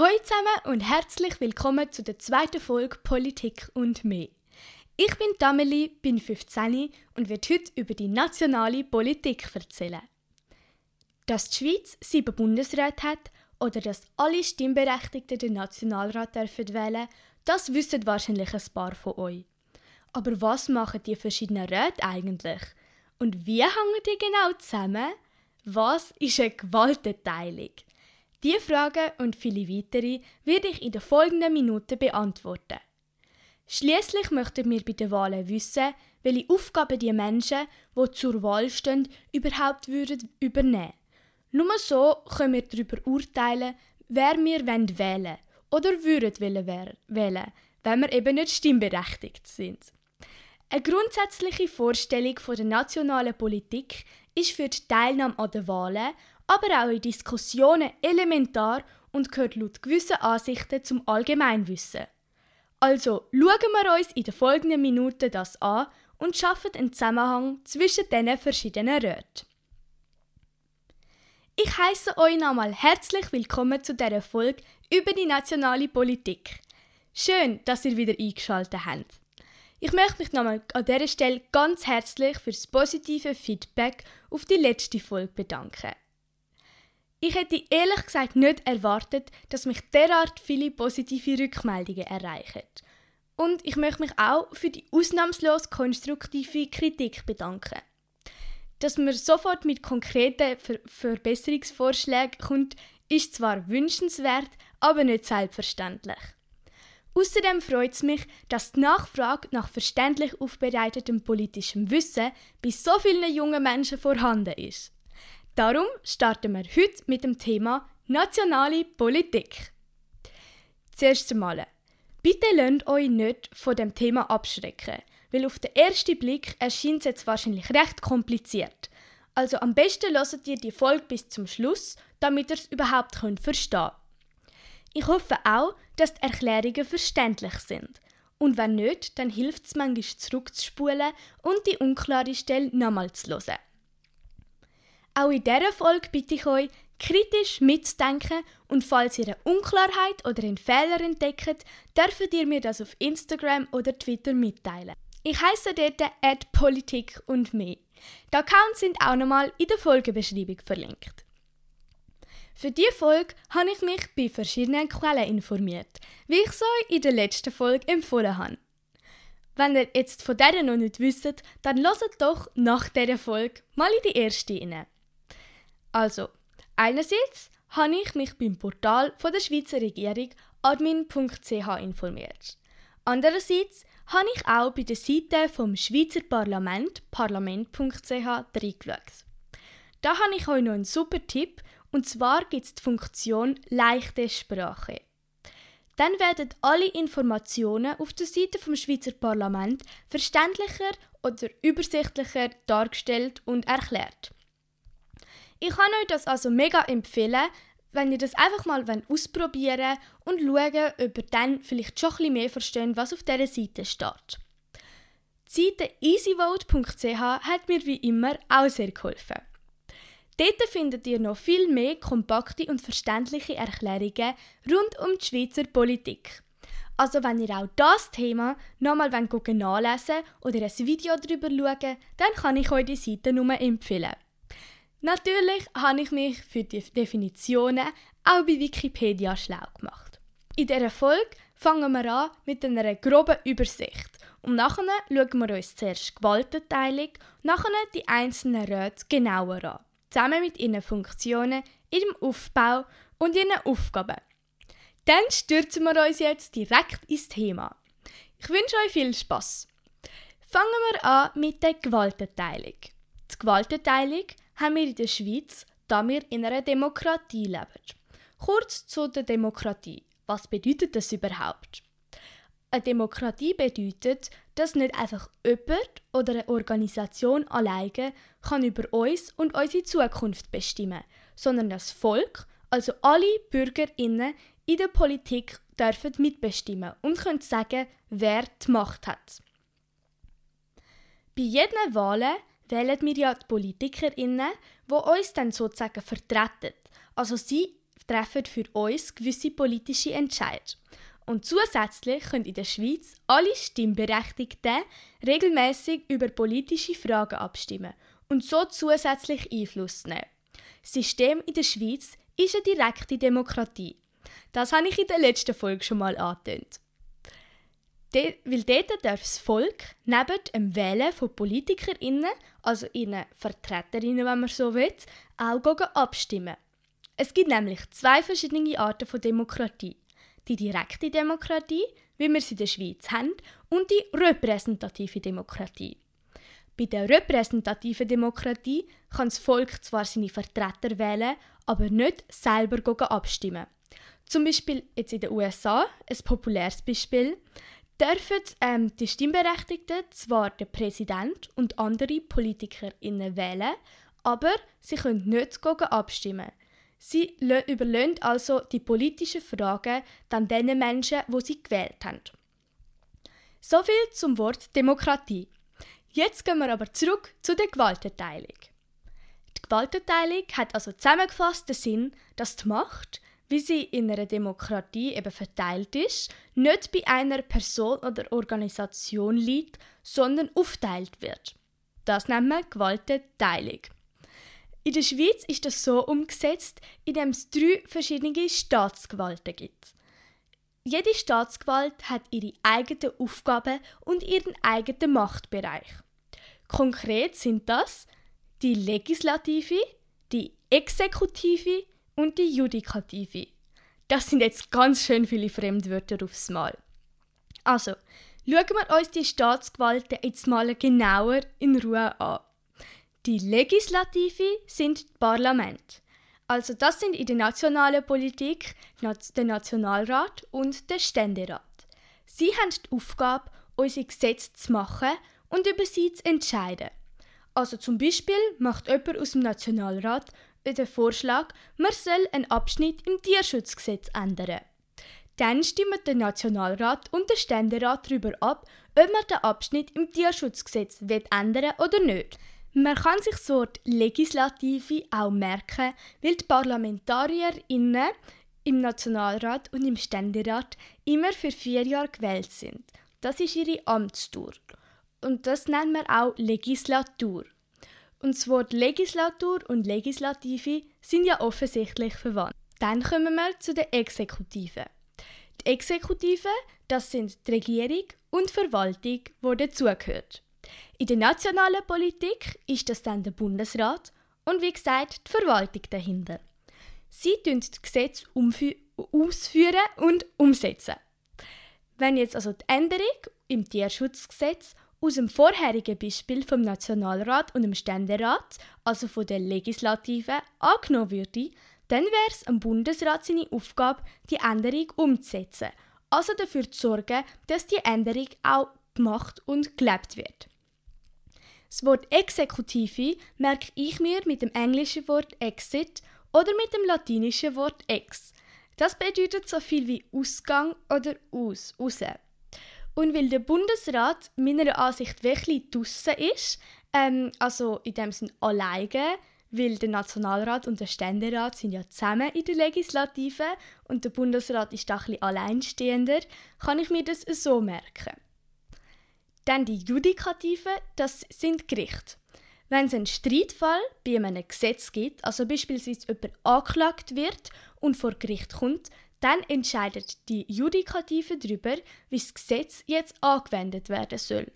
Hallo zusammen und herzlich willkommen zu der zweiten Folge Politik und mehr. Ich bin Tameli, bin 15 und werde heute über die nationale Politik erzählen. Dass die Schweiz sieben Bundesräte hat oder dass alle Stimmberechtigten den Nationalrat dürfen wählen, das wissen wahrscheinlich ein paar von euch. Aber was machen die verschiedenen Räte eigentlich? Und wie hängen die genau zusammen? Was ist eine Gewaltenteilung? Diese Fragen und viele weitere werde ich in den folgenden Minuten beantworten. Schließlich möchten wir bei den Wahlen wissen, welche Aufgaben die Menschen, die zur Wahl stehen, überhaupt würden übernehmen. Nur so können wir darüber urteilen, wer wir wählen wollen oder würden wählen, wenn wir eben nicht stimmberechtigt sind. Eine grundsätzliche Vorstellung von der nationalen Politik ist für die Teilnahme an den Wahlen aber auch in Diskussionen elementar und gehört laut gewissen Ansichten zum Allgemeinwissen. Also schauen wir uns in den folgenden Minuten das an und schaffen einen Zusammenhang zwischen diesen verschiedenen Räten. Ich heiße euch nochmal herzlich willkommen zu dieser Folge über die nationale Politik. Schön, dass ihr wieder eingeschaltet habt. Ich möchte mich nochmal an dieser Stelle ganz herzlich für das positive Feedback auf die letzte Folge bedanken. Ich hätte ehrlich gesagt nicht erwartet, dass mich derart viele positive Rückmeldungen erreichen. Und ich möchte mich auch für die ausnahmslos konstruktive Kritik bedanken. Dass man sofort mit konkreten Ver Verbesserungsvorschlägen kommt, ist zwar wünschenswert, aber nicht selbstverständlich. Außerdem freut es mich, dass die Nachfrage nach verständlich aufbereitetem politischem Wissen bei so vielen jungen Menschen vorhanden ist. Darum starten wir heute mit dem Thema nationale Politik. Zuerst einmal, bitte lasst euch nicht von dem Thema abschrecken, weil auf den ersten Blick erscheint es jetzt wahrscheinlich recht kompliziert. Also am besten lasst ihr die Folge bis zum Schluss, damit ihr es überhaupt könnt verstehen Ich hoffe auch, dass die Erklärungen verständlich sind. Und wenn nicht, dann hilft es manchmal zurückzuspulen und die unklare Stelle nochmal zu hören. Auch in dieser Folge bitte ich euch, kritisch mitzudenken und falls ihr eine Unklarheit oder einen Fehler entdeckt, dürft ihr mir das auf Instagram oder Twitter mitteilen. Ich heiße dort Politik und mehr. Die Accounts sind auch nochmal in der Folgebeschreibung verlinkt. Für diese Folge habe ich mich bei verschiedenen Quellen informiert, wie ich es euch in der letzten Folge empfohlen habe. Wenn ihr jetzt von denen noch nicht wisst, dann lasst doch nach dieser Folge mal in die erste rein. Also, einerseits habe ich mich beim Portal von der Schweizer Regierung admin.ch informiert. Andererseits habe ich auch bei der Seite vom Schweizer Parlament parlament.ch reingeschaut. Da habe ich euch noch einen super Tipp und zwar gibt es die Funktion leichte Sprache. Dann werden alle Informationen auf der Seite vom Schweizer Parlament verständlicher oder übersichtlicher dargestellt und erklärt. Ich kann euch das also mega empfehlen, wenn ihr das einfach mal ausprobieren und schauen, ob ihr dann vielleicht schon ein mehr versteht, was auf dieser Seite steht. Die Seite easyvote.ch hat mir wie immer auch sehr geholfen. Dort findet ihr noch viel mehr kompakte und verständliche Erklärungen rund um die Schweizer Politik. Also wenn ihr auch das Thema nochmal nachlesen oder ein Video darüber schauen dann kann ich euch die Seite nur empfehlen. Natürlich habe ich mich für die Definitionen auch bei Wikipedia schlau gemacht. In dieser Folge fangen wir an mit einer groben Übersicht und nachher schauen wir uns zuerst die Gewaltenteilung nachher die einzelnen Räte genauer an, zusammen mit ihren Funktionen, ihrem Aufbau und ihren Aufgaben. Dann stürzen wir uns jetzt direkt ins Thema. Ich wünsche euch viel Spaß. Fangen wir an mit der Gewaltenteilung. Die Gewaltenteilung haben wir in der Schweiz, da wir in einer Demokratie leben. Kurz zu der Demokratie. Was bedeutet das überhaupt? Eine Demokratie bedeutet, dass nicht einfach jemand oder eine Organisation alleine kann über uns und unsere Zukunft bestimmen, sondern das Volk, also alle BürgerInnen in der Politik dürfen mitbestimmen und können sagen, wer die Macht hat. Bei jeden Wahlen wählen wir ja die PolitikerInnen, die uns dann sozusagen vertreten. Also sie treffen für uns gewisse politische Entscheidungen. Und zusätzlich können in der Schweiz alle Stimmberechtigten regelmäßig über politische Fragen abstimmen und so zusätzlich Einfluss nehmen. Das System in der Schweiz ist eine direkte Demokratie. Das habe ich in der letzten Folge schon mal angetönt. De weil dort darf das Volk neben dem Wählen von PolitikerInnen, also ihren Vertreterinnen, wenn man so will, auch abstimmen. Es gibt nämlich zwei verschiedene Arten von Demokratie. Die direkte Demokratie, wie wir sie in der Schweiz haben, und die repräsentative Demokratie. Bei der repräsentativen Demokratie kann das Volk zwar seine Vertreter wählen, aber nicht selber abstimmen. Zum Beispiel jetzt in den USA, ein populäres Beispiel, dürfen ähm, die Stimmberechtigten zwar den Präsident und andere PolitikerInnen wählen, aber sie können nicht abstimmen. Sie überlassen also die politischen Fragen dann den Menschen, wo sie gewählt haben. Soviel zum Wort Demokratie. Jetzt gehen wir aber zurück zu der Gewaltenteilung. Die Gewaltenteilung hat also zusammengefasst den Sinn, dass die Macht, wie sie in einer Demokratie eben verteilt ist, nicht bei einer Person oder Organisation liegt, sondern aufteilt wird. Das nennen wir Gewaltenteilung. In der Schweiz ist das so umgesetzt, indem es drei verschiedene Staatsgewalten gibt. Jede Staatsgewalt hat ihre eigenen Aufgaben und ihren eigenen Machtbereich. Konkret sind das die Legislative, die Exekutive und die Judikative. Das sind jetzt ganz schön viele Fremdwörter aufs Mal. Also, schauen wir uns die Staatsgewalten jetzt mal genauer in Ruhe an. Die Legislative sind das Parlament. Also das sind in der nationalen Politik der Nationalrat und der Ständerat. Sie haben die Aufgabe, unsere Gesetze zu machen und über sie zu entscheiden. Also zum Beispiel macht jemand aus dem Nationalrat den Vorschlag, man soll einen Abschnitt im Tierschutzgesetz ändern. Dann stimmen der Nationalrat und der Ständerat darüber ab, ob man den Abschnitt im Tierschutzgesetz ändern oder nicht. Man kann sich das Wort Legislative auch merken, weil die ParlamentarierInnen im Nationalrat und im Ständerat immer für vier Jahre gewählt sind. Das ist ihre Amtstour. Und das nennen wir auch Legislatur. Und das Wort Legislatur und Legislative sind ja offensichtlich verwandt. Dann kommen wir zu der Exekutive. Die Exekutive, das sind die Regierung und Verwaltung, die dazugehört. In der nationalen Politik ist das dann der Bundesrat und wie gesagt die Verwaltung dahinter. Sie tun das Gesetz ausführen und umsetzen. Wenn jetzt also die Änderung im Tierschutzgesetz aus dem vorherigen Beispiel vom Nationalrat und dem Ständerat, also von der Legislative, angenommen würde, dann wäre es am Bundesrat seine Aufgabe, die Änderung umzusetzen, also dafür zu sorgen, dass die Änderung auch gemacht und gelebt wird. Das Wort Exekutive merke ich mir mit dem englischen Wort Exit oder mit dem latinischen Wort Ex. Das bedeutet so viel wie Ausgang oder aus, raus. Und weil der Bundesrat meiner Ansicht wirklich draussen ist, ähm, also in dem Sinne alleine, weil der Nationalrat und der Ständerat sind ja zusammen in der Legislative und der Bundesrat ist da ein bisschen alleinstehender, kann ich mir das so merken. Dann die Judikative, das sind Gerichte. Wenn es einen Streitfall bei einem Gesetz gibt, also beispielsweise jemand angeklagt wird und vor Gericht kommt, dann entscheidet die Judikative darüber, wie das Gesetz jetzt angewendet werden soll.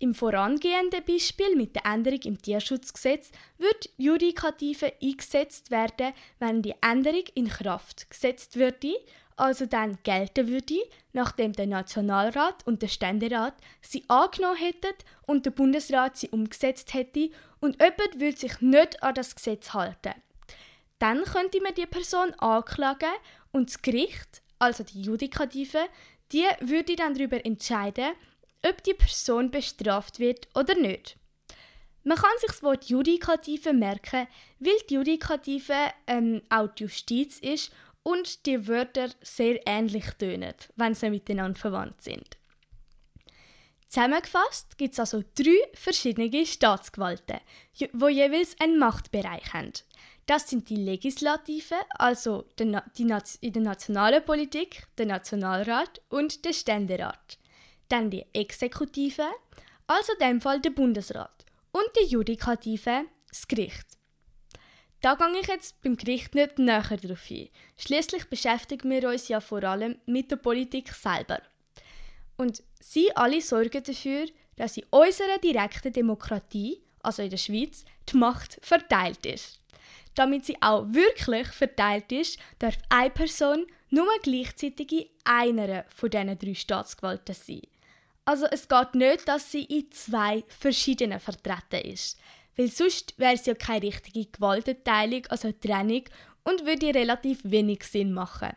Im vorangehenden Beispiel mit der Änderung im Tierschutzgesetz wird Judikative eingesetzt werden, wenn die Änderung in Kraft gesetzt würde, also dann gelten würde, nachdem der Nationalrat und der Ständerat sie angenommen hätten und der Bundesrat sie umgesetzt hätte und jemand würde sich nicht an das Gesetz halten. Dann könnte man die Person anklagen und das Gericht, also die Judikative, die würde dann darüber entscheiden, ob die Person bestraft wird oder nicht. Man kann sich das Wort Judikative merken, weil die Judikative ähm, auch die Justiz ist und die Wörter sehr ähnlich tönen, wenn sie miteinander verwandt sind. Zusammengefasst gibt es also drei verschiedene Staatsgewalten, die jeweils einen Machtbereich haben. Das sind die Legislative, also in der nationalen Politik, der Nationalrat und der Ständerat. Dann die Exekutive, also in dem Fall der Bundesrat. Und die Judikative, das Gericht. Da gehe ich jetzt beim Gericht nicht näher darauf ein. Schließlich beschäftigen wir uns ja vor allem mit der Politik selber. Und sie alle sorgen dafür, dass in unserer direkten Demokratie, also in der Schweiz, die Macht verteilt ist. Damit sie auch wirklich verteilt ist, darf eine Person nur gleichzeitig in einer von diesen drei Staatsgewalten sein. Also es geht nicht, dass sie in zwei verschiedenen vertreten ist weil sonst wäre es ja keine richtige Gewaltenteilung, also Trennung, und würde relativ wenig Sinn machen.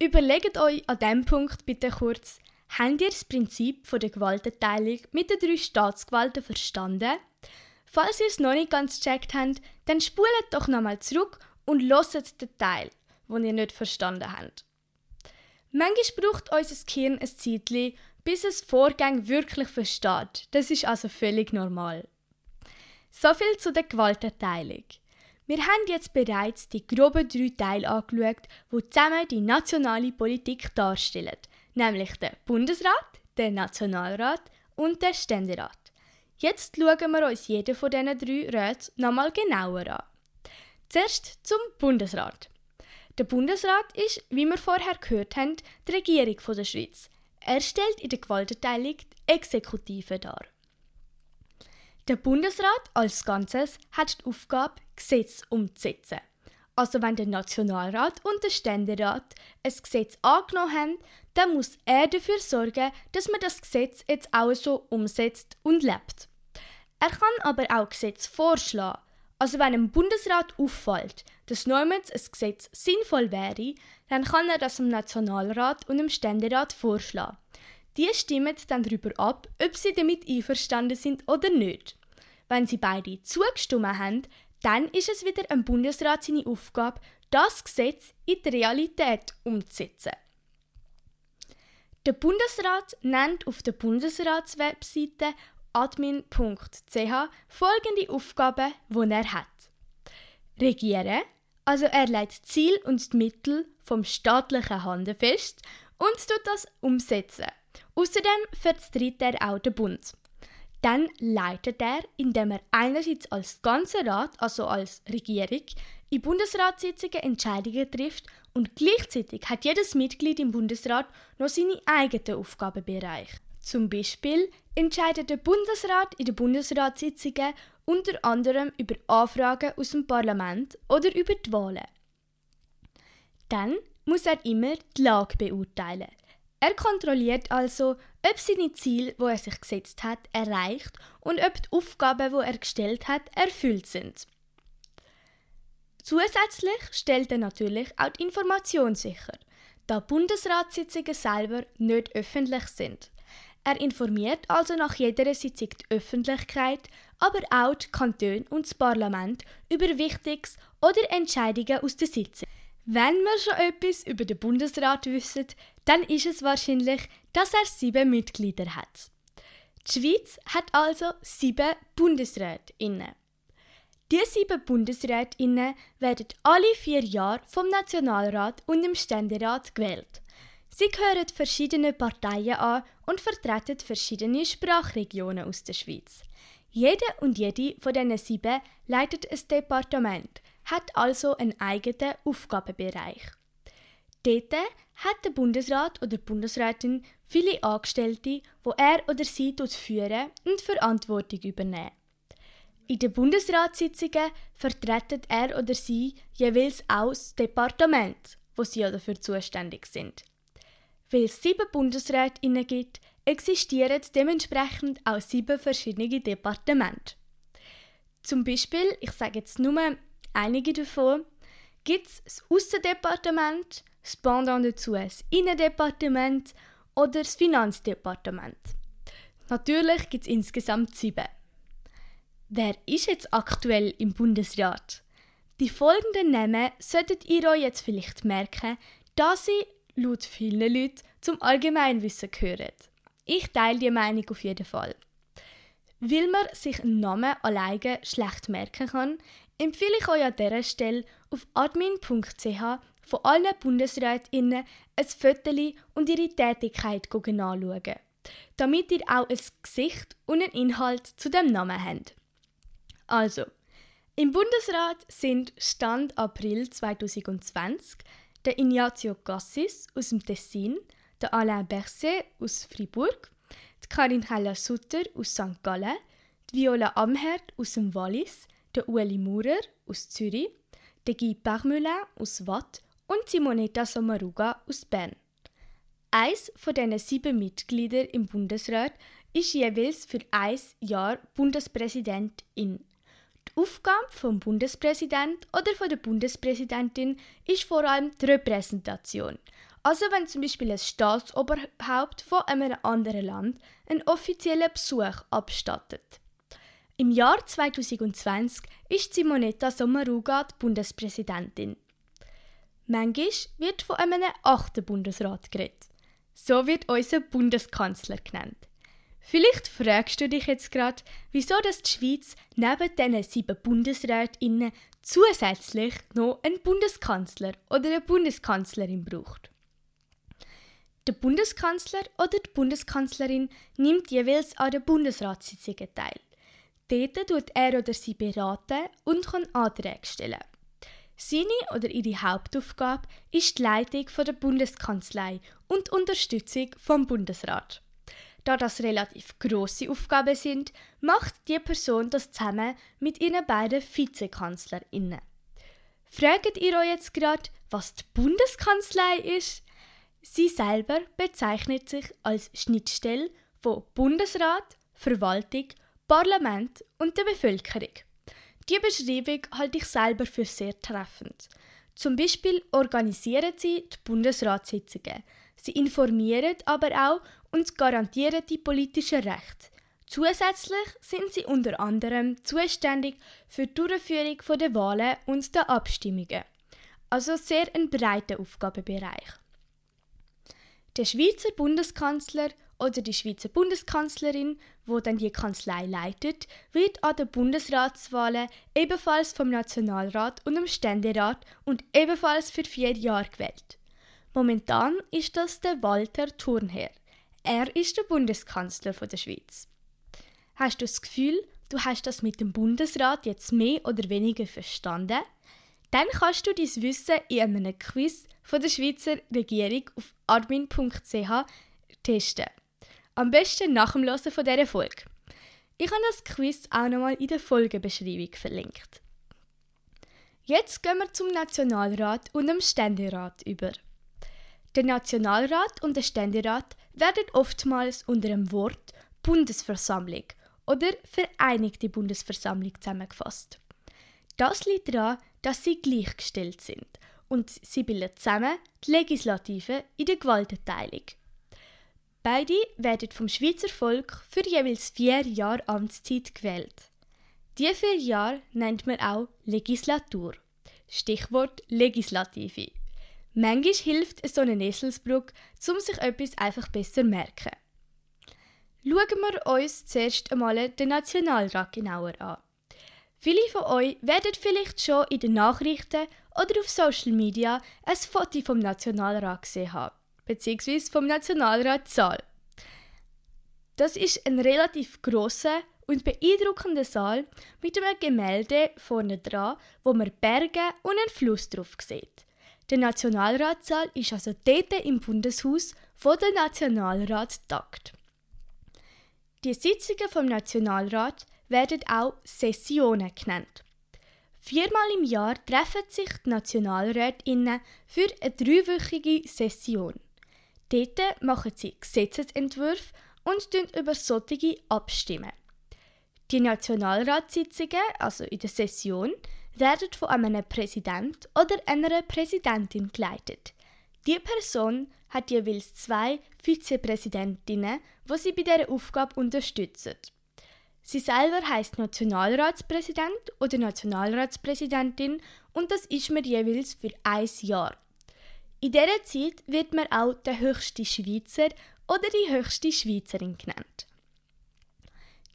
Überlegt euch an diesem Punkt bitte kurz, habt ihr das Prinzip der Gewaltenteilung mit den drei Staatsgewalten verstanden? Falls ihr es noch nicht ganz gecheckt habt, dann spult doch nochmal zurück und loset den Teil, den ihr nicht verstanden habt. Manchmal braucht unser Gehirn ein Zeitchen, bis es Vorgänge wirklich versteht. Das ist also völlig normal. So viel zu der Gewaltenteilung. Wir haben jetzt bereits die groben drei Teile angeschaut, die zusammen die nationale Politik darstellen, nämlich den Bundesrat, den Nationalrat und den Ständerat. Jetzt schauen wir uns jeden von diesen drei Räten nochmal genauer an. Zuerst zum Bundesrat. Der Bundesrat ist, wie wir vorher gehört haben, die Regierung der Schweiz. Er stellt in der Gewaltenteilung die Exekutive dar. Der Bundesrat als Ganzes hat die Aufgabe, Gesetze umzusetzen. Also wenn der Nationalrat und der Ständerat ein Gesetz angenommen haben, dann muss er dafür sorgen, dass man das Gesetz jetzt auch so umsetzt und lebt. Er kann aber auch Gesetze vorschlagen. Also wenn dem Bundesrat auffällt, dass niemals ein Gesetz sinnvoll wäre, dann kann er das dem Nationalrat und dem Ständerat vorschlagen. Die stimmen dann darüber ab, ob sie damit einverstanden sind oder nicht. Wenn sie beide zugestimmt haben, dann ist es wieder ein Bundesrat seine Aufgabe, das Gesetz in die Realität umzusetzen. Der Bundesrat nennt auf der Bundesratswebseite admin.ch folgende Aufgaben, die er hat. Regieren, also er legt Ziel und Mittel vom staatlichen Handeln fest und tut das umsetzen. Außerdem vertritt er auch den Bund. Dann leitet er, indem er einerseits als ganzer Rat, also als Regierung, in Bundesratssitzungen Entscheidungen trifft und gleichzeitig hat jedes Mitglied im Bundesrat noch seine eigenen Aufgabenbereiche. Zum Beispiel entscheidet der Bundesrat in den Bundesratssitzungen unter anderem über Anfragen aus dem Parlament oder über die Wahlen. Dann muss er immer die Lage beurteilen. Er kontrolliert also, ob seine Ziele, wo er sich gesetzt hat, erreicht und ob die Aufgaben, wo er gestellt hat, erfüllt sind. Zusätzlich stellt er natürlich auch die Information sicher, da Bundesratssitzungen selber nicht öffentlich sind. Er informiert also nach jeder Sitzung die Öffentlichkeit, aber auch die Kantone und das Parlament über Wichtiges oder Entscheidungen aus der Sitzung. Wenn wir schon etwas über den Bundesrat wissen, dann ist es wahrscheinlich, dass er sieben Mitglieder hat. Die Schweiz hat also sieben BundesrätInnen. Diese sieben BundesrätInnen werden alle vier Jahre vom Nationalrat und dem Ständerat gewählt. Sie gehören verschiedenen Parteien an und vertreten verschiedene Sprachregionen aus der Schweiz. Jede und jede von diesen sieben leitet ein Departement, hat also einen eigenen Aufgabenbereich. Dort hat der Bundesrat oder die Bundesrätin viele Angestellte, wo er oder sie führen und Verantwortung übernehmen. In den Bundesratssitzungen vertreten er oder sie jeweils auch das Departement, wo sie dafür zuständig sind. Weil es sieben Bundesrätinnen gibt, existieren dementsprechend auch sieben verschiedene Departemente. Zum Beispiel, ich sage jetzt nur einige davon, gibt es das Aussendepartement, das Pendant dazu das Innendepartement oder das Finanzdepartement. Natürlich gibt es insgesamt sieben. Wer ist jetzt aktuell im Bundesrat? Die folgenden Namen solltet ihr euch jetzt vielleicht merken, da sie laut vielen Leuten zum Allgemeinwissen gehören. Ich teile die Meinung auf jeden Fall. Weil man sich einen Namen alleine schlecht merken kann, empfehle ich euch an dieser Stelle auf admin.ch von allen BundesrätInnen ein Foto und ihre Tätigkeit anschauen, damit ihr auch ein Gesicht und einen Inhalt zu dem Namen habt. Also, im Bundesrat sind Stand April 2020 der Ignazio Cassis aus dem Tessin, der Alain Berset aus Fribourg, die Karin Heller-Sutter aus St. Gallen, die Viola Amherd aus dem Wallis, der Ueli Maurer aus Zürich, der Guy Parmelin aus Watt und Simonetta Sommaruga aus Bern. Eins von diesen sieben Mitgliedern im Bundesrat ist jeweils für ein Jahr Bundespräsidentin. Die Aufgabe vom Bundespräsident oder von der Bundespräsidentin ist vor allem die Repräsentation. Also wenn zum Beispiel ein Staatsoberhaupt von einem anderen Land einen offiziellen Besuch abstattet. Im Jahr 2020 ist Simonetta Sommaruga die Bundespräsidentin. Manchmal wird von einem achten Bundesrat geredet. So wird unser Bundeskanzler genannt. Vielleicht fragst du dich jetzt gerade, wieso dass die Schweiz neben diesen sieben Bundesrätinnen zusätzlich noch einen Bundeskanzler oder eine Bundeskanzlerin braucht. Der Bundeskanzler oder die Bundeskanzlerin nimmt jeweils an den Bundesratssitzungen teil. Dort tut er oder sie beraten und kann Anträge stellen. Seine oder ihre Hauptaufgabe ist die Leitung der Bundeskanzlei und Unterstützung vom Bundesrat. Da das relativ große Aufgaben sind, macht die Person das zusammen mit ihren beiden VizekanzlerInnen. Fragt ihr euch jetzt gerade, was die Bundeskanzlei ist? Sie selber bezeichnet sich als Schnittstelle von Bundesrat, Verwaltung, Parlament und der Bevölkerung. Die Beschreibung halte ich selber für sehr treffend. Zum Beispiel organisieren sie die Bundesratssitzungen. Sie informieren aber auch und garantieren die politischen Rechte. Zusätzlich sind sie unter anderem zuständig für die Durchführung der Wahlen und der Abstimmungen. Also sehr ein breiter Aufgabenbereich. Der Schweizer Bundeskanzler oder die Schweizer Bundeskanzlerin, wo dann die Kanzlei leitet, wird an den Bundesratswahlen ebenfalls vom Nationalrat und dem Ständerat und ebenfalls für vier Jahre gewählt. Momentan ist das der Walter Thurnherr. Er ist der Bundeskanzler der Schweiz. Hast du das Gefühl, du hast das mit dem Bundesrat jetzt mehr oder weniger verstanden? Dann kannst du dein Wissen in einem Quiz von der Schweizer Regierung auf admin.ch testen. Am besten nach dem Hören von dieser Folge. Ich habe das Quiz auch nochmal in der Folgebeschreibung verlinkt. Jetzt gehen wir zum Nationalrat und dem Ständerat über. Der Nationalrat und der Ständerat werden oftmals unter dem Wort Bundesversammlung oder Vereinigte Bundesversammlung zusammengefasst. Das liegt daran, dass sie gleichgestellt sind und sie bilden zusammen die Legislative in der Gewaltenteilung. Beide werden vom Schweizer Volk für jeweils vier Jahre Amtszeit gewählt. Die vier Jahre nennt man auch Legislatur. Stichwort Legislative. Manchmal hilft so eine Eselsbrücke, um sich etwas einfach besser zu merken. Schauen wir uns zuerst einmal den Nationalrat genauer an. Viele von euch werden vielleicht schon in den Nachrichten oder auf Social Media ein Foto vom Nationalrat gesehen haben bzw. vom Nationalrat Saal. Das ist ein relativ großer und beeindruckender Saal mit einem Gemälde vorne dran, wo man Berge und einen Fluss drauf sieht. Der Nationalratssaal ist also dort im Bundeshaus, wo der Nationalrat tagt. Die Sitzungen vom Nationalrat werden auch Sessionen genannt. Viermal im Jahr treffen sich die Nationalrätinnen für eine dreiwöchige Session. Dort machen sie Gesetzesentwürfe und über solche abstimmen. Die Nationalratssitzungen, also in der Session, werden von einem Präsident oder einer Präsidentin geleitet. Die Person hat jeweils zwei Vizepräsidentinnen, wo sie bei dieser Aufgabe unterstützen. Sie selber heißt Nationalratspräsident oder Nationalratspräsidentin und das ist mir jeweils für ein Jahr. In dieser Zeit wird man auch der höchste Schweizer oder die höchste Schweizerin genannt.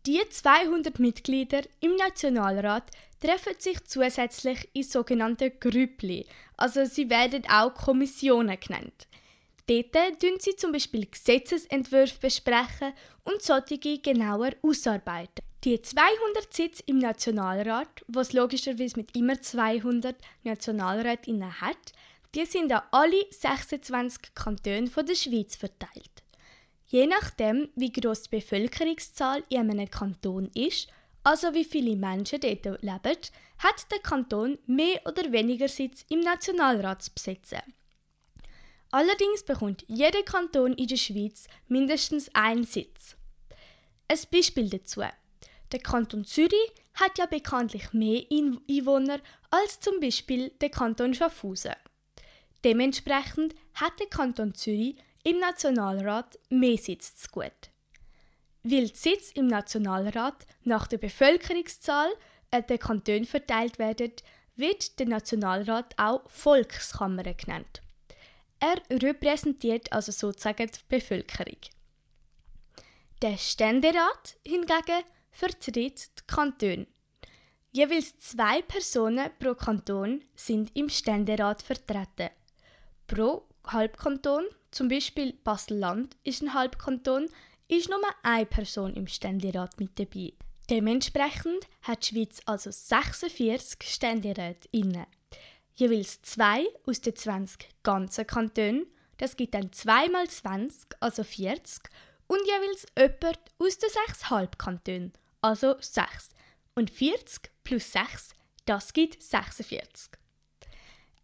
Die 200 Mitglieder im Nationalrat treffen sich zusätzlich in sogenannten Grüppli, also sie werden auch Kommissionen genannt. Dort tun sie zum Beispiel Gesetzesentwürfe besprechen und solche genauer ausarbeiten. Die 200 Sitze im Nationalrat, was logischerweise mit immer 200 Nationalrätinnen hat, die sind an alle 26 Kantone der Schweiz verteilt. Je nachdem, wie groß die Bevölkerungszahl in einem Kanton ist, also wie viele Menschen dort leben, hat der Kanton mehr oder weniger Sitz im Nationalrat zu besetzen. Allerdings bekommt jeder Kanton in der Schweiz mindestens einen Sitz. Ein Beispiel dazu. Der Kanton Zürich hat ja bekanntlich mehr Einwohner als zum Beispiel der Kanton Schaffhausen. Dementsprechend hat der Kanton Zürich im Nationalrat mehr Sitz zu gut. Weil die Sitze im Nationalrat nach der Bevölkerungszahl äh, der Kantone verteilt werden, wird der Nationalrat auch Volkskammer genannt. Er repräsentiert also sozusagen die Bevölkerung. Der Ständerat hingegen vertritt die Kantone. Jeweils zwei Personen pro Kanton sind im Ständerat vertreten. Pro Halbkanton, zum Beispiel Basel-Land ist ein Halbkanton, ist nur eine Person im Ständerat mit dabei. Dementsprechend hat die Schweiz also 46 Ständeräte inne. Jeweils zwei aus den 20 ganzen Kantonen, das gibt dann 2 mal 20, also 40, und jeweils jemand aus den 6 Halbkantonen, also 6. Und 40 plus 6, das gibt 46.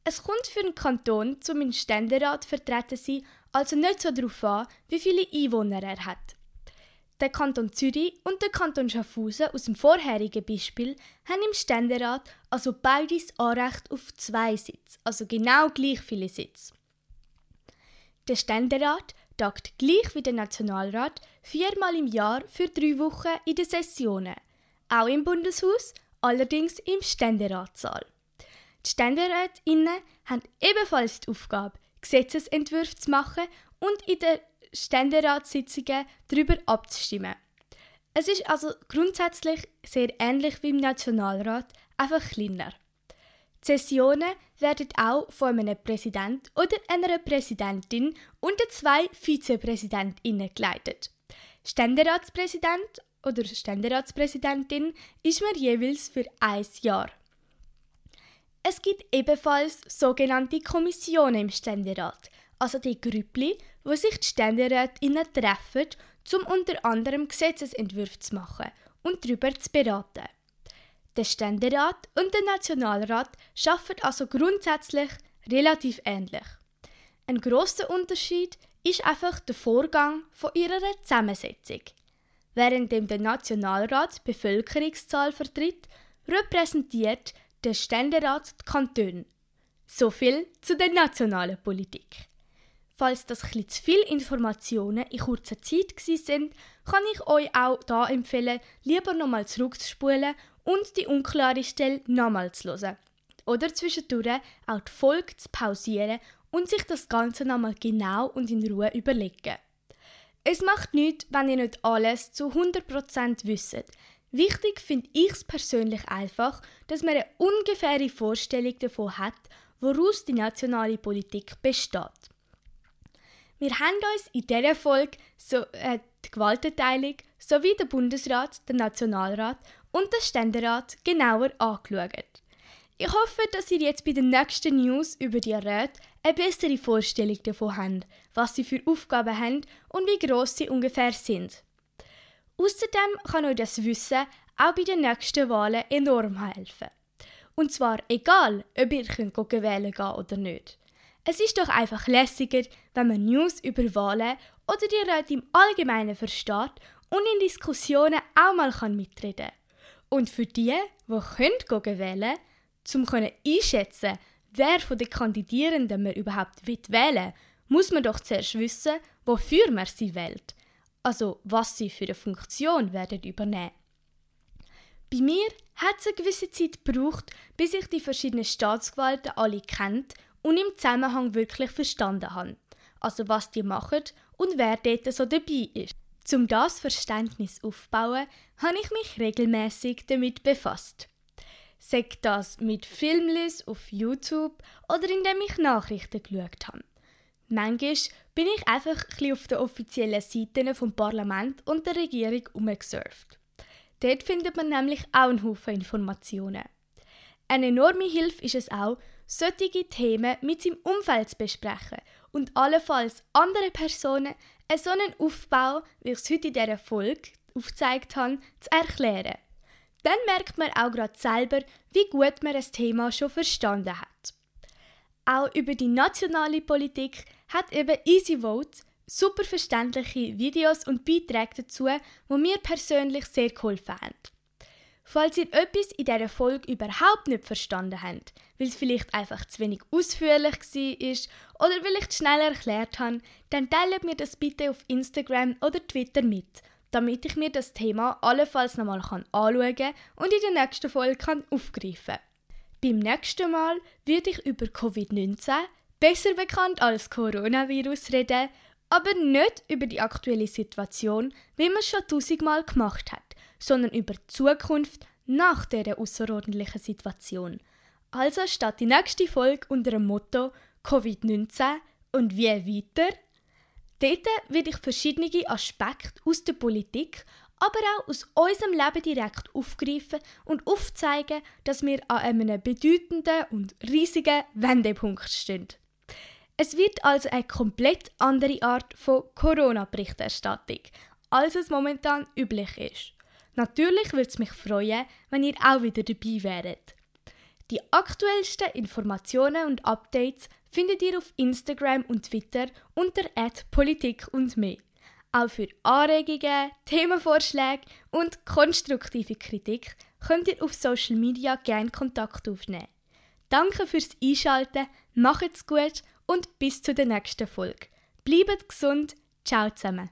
Es kommt für einen Kanton zum Ständerat vertreten sein, also nicht so darauf an, wie viele Einwohner er hat. Der Kanton Zürich und der Kanton Schaffhausen aus dem vorherigen Beispiel haben im Ständerat also beides Anrecht auf zwei Sitze, also genau gleich viele Sitze. Der Ständerat tagt gleich wie der Nationalrat viermal im Jahr für drei Wochen in den Sessionen, auch im Bundeshaus, allerdings im Ständeratssaal. Die Ständerätinnen haben ebenfalls die Aufgabe, Gesetzesentwürfe zu machen und in den Ständeratssitzungen darüber abzustimmen. Es ist also grundsätzlich sehr ähnlich wie im Nationalrat, einfach kleiner. Die Sessionen werden auch von einem Präsident oder einer Präsidentin und zwei Vizepräsidentinnen geleitet. Ständeratspräsident oder Ständeratspräsidentin ist man jeweils für ein Jahr. Es gibt ebenfalls sogenannte Kommissionen im Ständerat, also die Grüppli, wo sich die Ständerätinnen treffen, um unter anderem Gesetzesentwürfe zu machen und darüber zu beraten. Der Ständerat und der Nationalrat schaffen also grundsätzlich relativ ähnlich. Ein großer Unterschied ist einfach der Vorgang von ihrer Zusammensetzung. Während der Nationalrat die Bevölkerungszahl vertritt, repräsentiert der Ständerat die Kantone. So viel zu der nationalen Politik. Falls das etwas zu viele Informationen in kurzer Zeit sind, kann ich euch auch da empfehlen, lieber nochmal zurückzuspulen und die unklare Stelle nochmal zu hören. Oder zwischendurch auch die Folge zu pausieren und sich das Ganze nochmal genau und in Ruhe überlegen. Es macht nichts, wenn ihr nicht alles zu 100% wisst. Wichtig finde ich es persönlich einfach, dass man eine ungefähre Vorstellung davon hat, woraus die nationale Politik besteht. Wir haben uns in dieser Folge so, äh, die Gewaltenteilung sowie den Bundesrat, den Nationalrat und den Ständerat genauer angeschaut. Ich hoffe, dass ihr jetzt bei den nächsten News über die Räte eine bessere Vorstellung davon habt, was sie für Aufgaben haben und wie gross sie ungefähr sind. Außerdem kann euch das Wissen auch bei den nächsten Wahlen enorm helfen. Und zwar egal, ob ihr könnt wählen gehen oder nicht. Es ist doch einfach lässiger, wenn man News über Wahlen oder die Räte im Allgemeinen versteht und in Diskussionen auch mal mitreden kann. Und für die, die können wählen können, um einschätzen wer von den Kandidierenden man überhaupt wählen will, muss man doch zuerst wissen, wofür man sie wählt. Also was sie für eine Funktion werden übernehmen. Bei mir hat es eine gewisse Zeit gebraucht, bis ich die verschiedenen Staatsgewalten alle kennt und im Zusammenhang wirklich verstanden habe. Also was die machen und wer dort so dabei ist. Zum das Verständnis aufzubauen, habe ich mich regelmäßig damit befasst. Sagt das mit Filmlis auf YouTube oder indem ich Nachrichten geschaut habe. Manchmal bin ich einfach ein auf den offiziellen Seiten vom Parlament und der Regierung umgesurft. Dort findet man nämlich auch einen Haufen Informationen. Eine enorme Hilfe ist es auch, solche Themen mit seinem Umfeld zu besprechen und allenfalls andere Personen einen solchen Aufbau, wie ich es heute in dieser Folge aufgezeigt habe, zu erklären. Dann merkt man auch gerade selber, wie gut man das Thema schon verstanden hat. Auch über die nationale Politik hat eben Easy Vote super verständliche Videos und Beiträge dazu, die mir persönlich sehr geholfen haben. Falls ihr etwas in dieser Folge überhaupt nicht verstanden habt, weil es vielleicht einfach zu wenig ausführlich war oder weil ich es schnell erklärt habe, dann teilt mir das bitte auf Instagram oder Twitter mit, damit ich mir das Thema allenfalls nochmal anschauen kann und in der nächsten Folge kann aufgreifen. Beim nächsten Mal würde ich über Covid-19, besser bekannt als Coronavirus, reden, aber nicht über die aktuelle Situation, wie man es schon tausendmal gemacht hat sondern über die Zukunft nach dieser außerordentlichen Situation. Also steht die nächste Folge unter dem Motto Covid-19 und wie weiter? Dort werde ich verschiedene Aspekte aus der Politik, aber auch aus unserem Leben direkt aufgreifen und aufzeigen, dass wir an einem bedeutenden und riesigen Wendepunkt stehen. Es wird also eine komplett andere Art von Corona-Berichterstattung, als es momentan üblich ist. Natürlich würde es mich freuen, wenn ihr auch wieder dabei wäret. Die aktuellsten Informationen und Updates findet ihr auf Instagram und Twitter unter Politik und mehr. Auch für Anregungen, Themenvorschläge und konstruktive Kritik könnt ihr auf Social Media gerne Kontakt aufnehmen. Danke fürs Einschalten, macht's gut und bis zur nächsten Folge. Bleibt gesund, ciao zusammen.